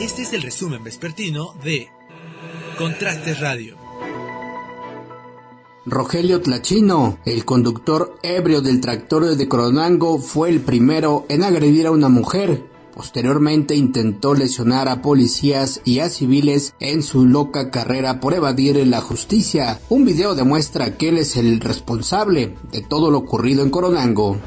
Este es el resumen vespertino de Contrastes Radio. Rogelio Tlachino, el conductor ebrio del tractor de Coronango, fue el primero en agredir a una mujer. Posteriormente intentó lesionar a policías y a civiles en su loca carrera por evadir la justicia. Un video demuestra que él es el responsable de todo lo ocurrido en Coronango.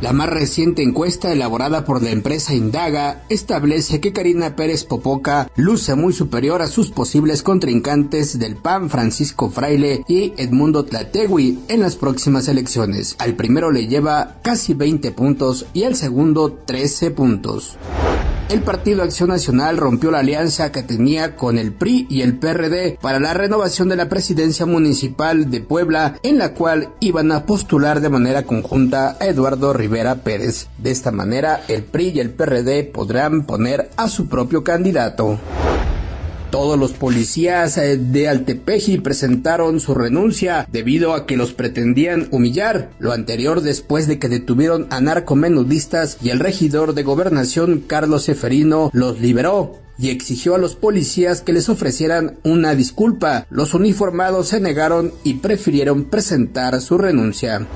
La más reciente encuesta elaborada por la empresa Indaga establece que Karina Pérez Popoca luce muy superior a sus posibles contrincantes del PAN Francisco Fraile y Edmundo Tlategui en las próximas elecciones. Al primero le lleva casi 20 puntos y al segundo 13 puntos el Partido Acción Nacional rompió la alianza que tenía con el PRI y el PRD para la renovación de la presidencia municipal de Puebla, en la cual iban a postular de manera conjunta a Eduardo Rivera Pérez. De esta manera, el PRI y el PRD podrán poner a su propio candidato. Todos los policías eh, de Altepeji presentaron su renuncia debido a que los pretendían humillar. Lo anterior después de que detuvieron a narcomenudistas y el regidor de gobernación Carlos Seferino los liberó y exigió a los policías que les ofrecieran una disculpa. Los uniformados se negaron y prefirieron presentar su renuncia.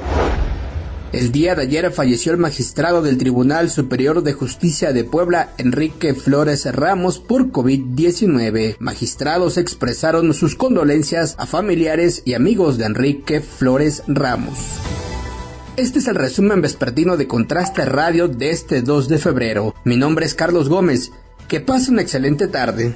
El día de ayer falleció el magistrado del Tribunal Superior de Justicia de Puebla, Enrique Flores Ramos, por COVID-19. Magistrados expresaron sus condolencias a familiares y amigos de Enrique Flores Ramos. Este es el resumen vespertino de Contraste Radio de este 2 de febrero. Mi nombre es Carlos Gómez. Que pase una excelente tarde.